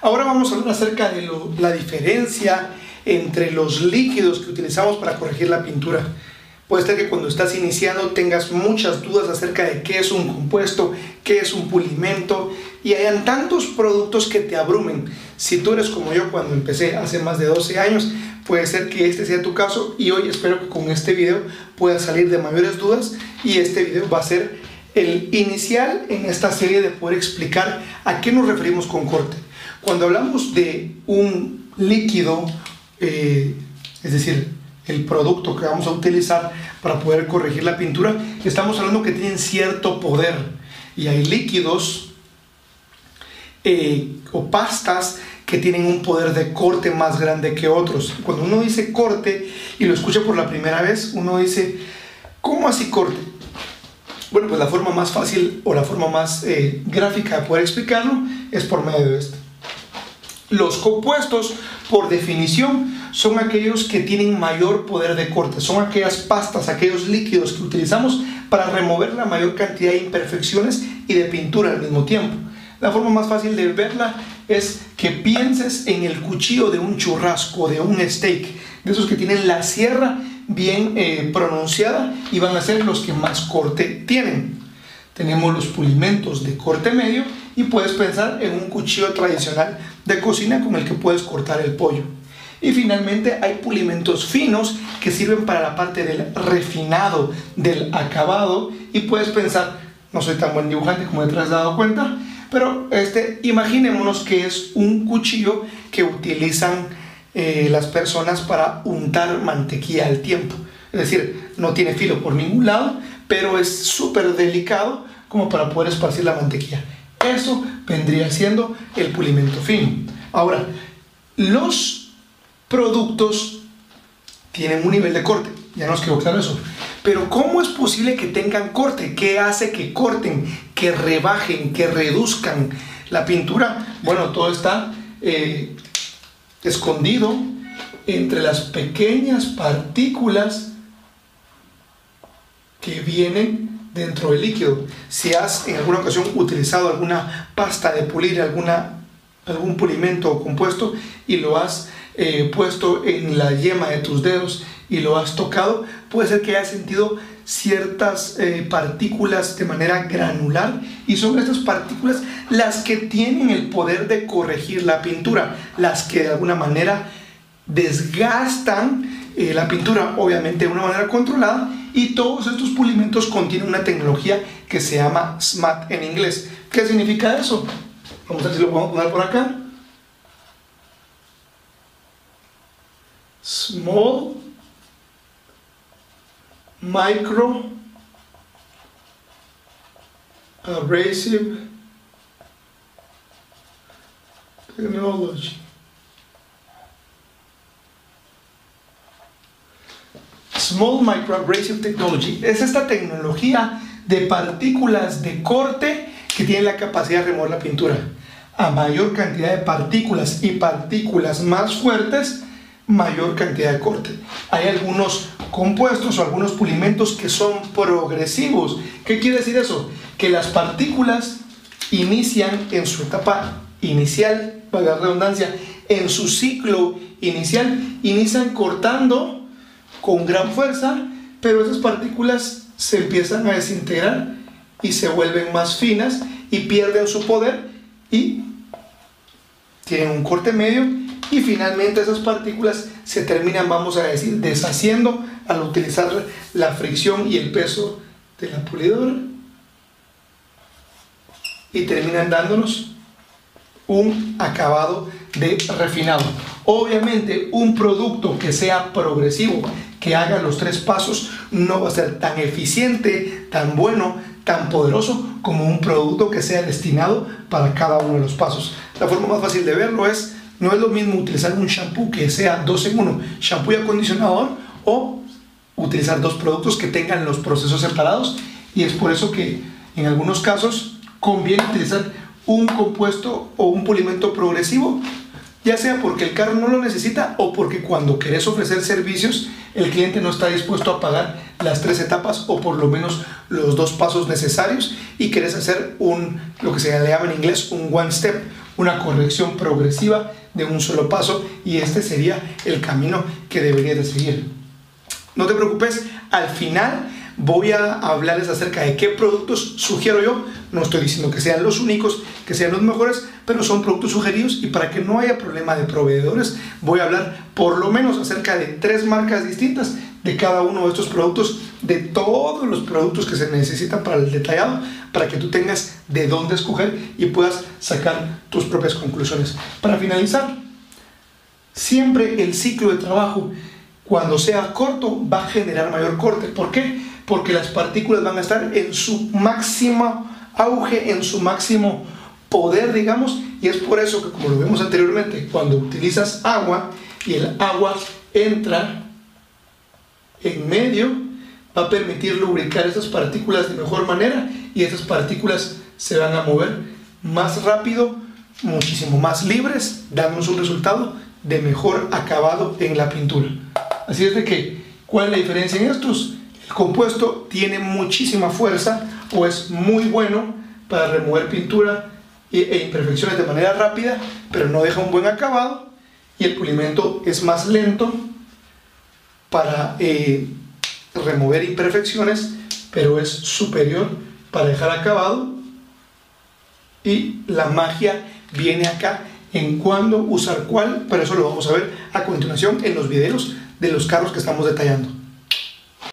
Ahora vamos a hablar acerca de la diferencia entre los líquidos que utilizamos para corregir la pintura. Puede ser que cuando estás iniciando tengas muchas dudas acerca de qué es un compuesto, qué es un pulimento y hayan tantos productos que te abrumen. Si tú eres como yo cuando empecé hace más de 12 años, puede ser que este sea tu caso y hoy espero que con este video puedas salir de mayores dudas y este video va a ser el inicial en esta serie de poder explicar a qué nos referimos con corte. Cuando hablamos de un líquido, eh, es decir, el producto que vamos a utilizar para poder corregir la pintura, estamos hablando que tienen cierto poder y hay líquidos eh, o pastas que tienen un poder de corte más grande que otros. Cuando uno dice corte y lo escucha por la primera vez, uno dice, ¿cómo así corte? Bueno, pues la forma más fácil o la forma más eh, gráfica de poder explicarlo es por medio de esto. Los compuestos, por definición, son aquellos que tienen mayor poder de corte, son aquellas pastas, aquellos líquidos que utilizamos para remover la mayor cantidad de imperfecciones y de pintura al mismo tiempo. La forma más fácil de verla es que pienses en el cuchillo de un churrasco, de un steak, de esos que tienen la sierra bien eh, pronunciada y van a ser los que más corte tienen. Tenemos los pulimentos de corte medio y puedes pensar en un cuchillo tradicional de cocina con el que puedes cortar el pollo. Y finalmente hay pulimentos finos que sirven para la parte del refinado, del acabado. Y puedes pensar, no soy tan buen dibujante como te has dado cuenta, pero este, imaginémonos que es un cuchillo que utilizan eh, las personas para untar mantequilla al tiempo. Es decir, no tiene filo por ningún lado, pero es súper delicado como para poder esparcir la mantequilla. Eso vendría siendo el pulimento fino. Ahora, los productos tienen un nivel de corte, ya nos quedó claro eso. Pero ¿cómo es posible que tengan corte? ¿Qué hace que corten, que rebajen, que reduzcan la pintura? Bueno, todo está eh, escondido entre las pequeñas partículas que vienen dentro del líquido. Si has en alguna ocasión utilizado alguna pasta de pulir, alguna, algún pulimento o compuesto y lo has eh, puesto en la yema de tus dedos y lo has tocado, puede ser que hayas sentido ciertas eh, partículas de manera granular y son estas partículas las que tienen el poder de corregir la pintura, las que de alguna manera desgastan eh, la pintura, obviamente de una manera controlada y todos estos pulimentos contienen una tecnología que se llama SMAT en inglés. ¿Qué significa eso? Vamos a ver si lo podemos poner por acá. Small Micro Abrasive Technology. Small Microabrasive Technology es esta tecnología de partículas de corte que tiene la capacidad de remover la pintura. A mayor cantidad de partículas y partículas más fuertes, mayor cantidad de corte. Hay algunos compuestos o algunos pulimentos que son progresivos. ¿Qué quiere decir eso? Que las partículas inician en su etapa inicial, para la redundancia, en su ciclo inicial, inician cortando con gran fuerza, pero esas partículas se empiezan a desintegrar y se vuelven más finas y pierden su poder y tienen un corte medio y finalmente esas partículas se terminan, vamos a decir, deshaciendo al utilizar la fricción y el peso de la pulidora y terminan dándonos un acabado de refinado. Obviamente un producto que sea progresivo, que haga los tres pasos, no va a ser tan eficiente, tan bueno, tan poderoso como un producto que sea destinado para cada uno de los pasos. La forma más fácil de verlo es, no es lo mismo utilizar un shampoo que sea dos en uno, shampoo y acondicionador, o utilizar dos productos que tengan los procesos separados. Y es por eso que en algunos casos conviene utilizar un compuesto o un pulimento progresivo ya sea porque el carro no lo necesita o porque cuando querés ofrecer servicios el cliente no está dispuesto a pagar las tres etapas o por lo menos los dos pasos necesarios y querés hacer un, lo que se llama en inglés un one step, una corrección progresiva de un solo paso y este sería el camino que deberías de seguir. No te preocupes, al final voy a hablarles acerca de qué productos sugiero yo. No estoy diciendo que sean los únicos, que sean los mejores, pero son productos sugeridos y para que no haya problema de proveedores, voy a hablar por lo menos acerca de tres marcas distintas de cada uno de estos productos, de todos los productos que se necesitan para el detallado, para que tú tengas de dónde escoger y puedas sacar tus propias conclusiones. Para finalizar, siempre el ciclo de trabajo, cuando sea corto, va a generar mayor corte. ¿Por qué? Porque las partículas van a estar en su máximo auge, en su máximo poder, digamos, y es por eso que, como lo vimos anteriormente, cuando utilizas agua y el agua entra en medio va a permitir lubricar esas partículas de mejor manera y esas partículas se van a mover más rápido, muchísimo más libres, dándonos un resultado de mejor acabado en la pintura. Así es de que, ¿cuál es la diferencia en estos? El compuesto tiene muchísima fuerza o es muy bueno para remover pintura e imperfecciones de manera rápida, pero no deja un buen acabado. Y el pulimento es más lento para eh, remover imperfecciones, pero es superior para dejar acabado. Y la magia viene acá en cuándo usar cuál, pero eso lo vamos a ver a continuación en los videos de los carros que estamos detallando.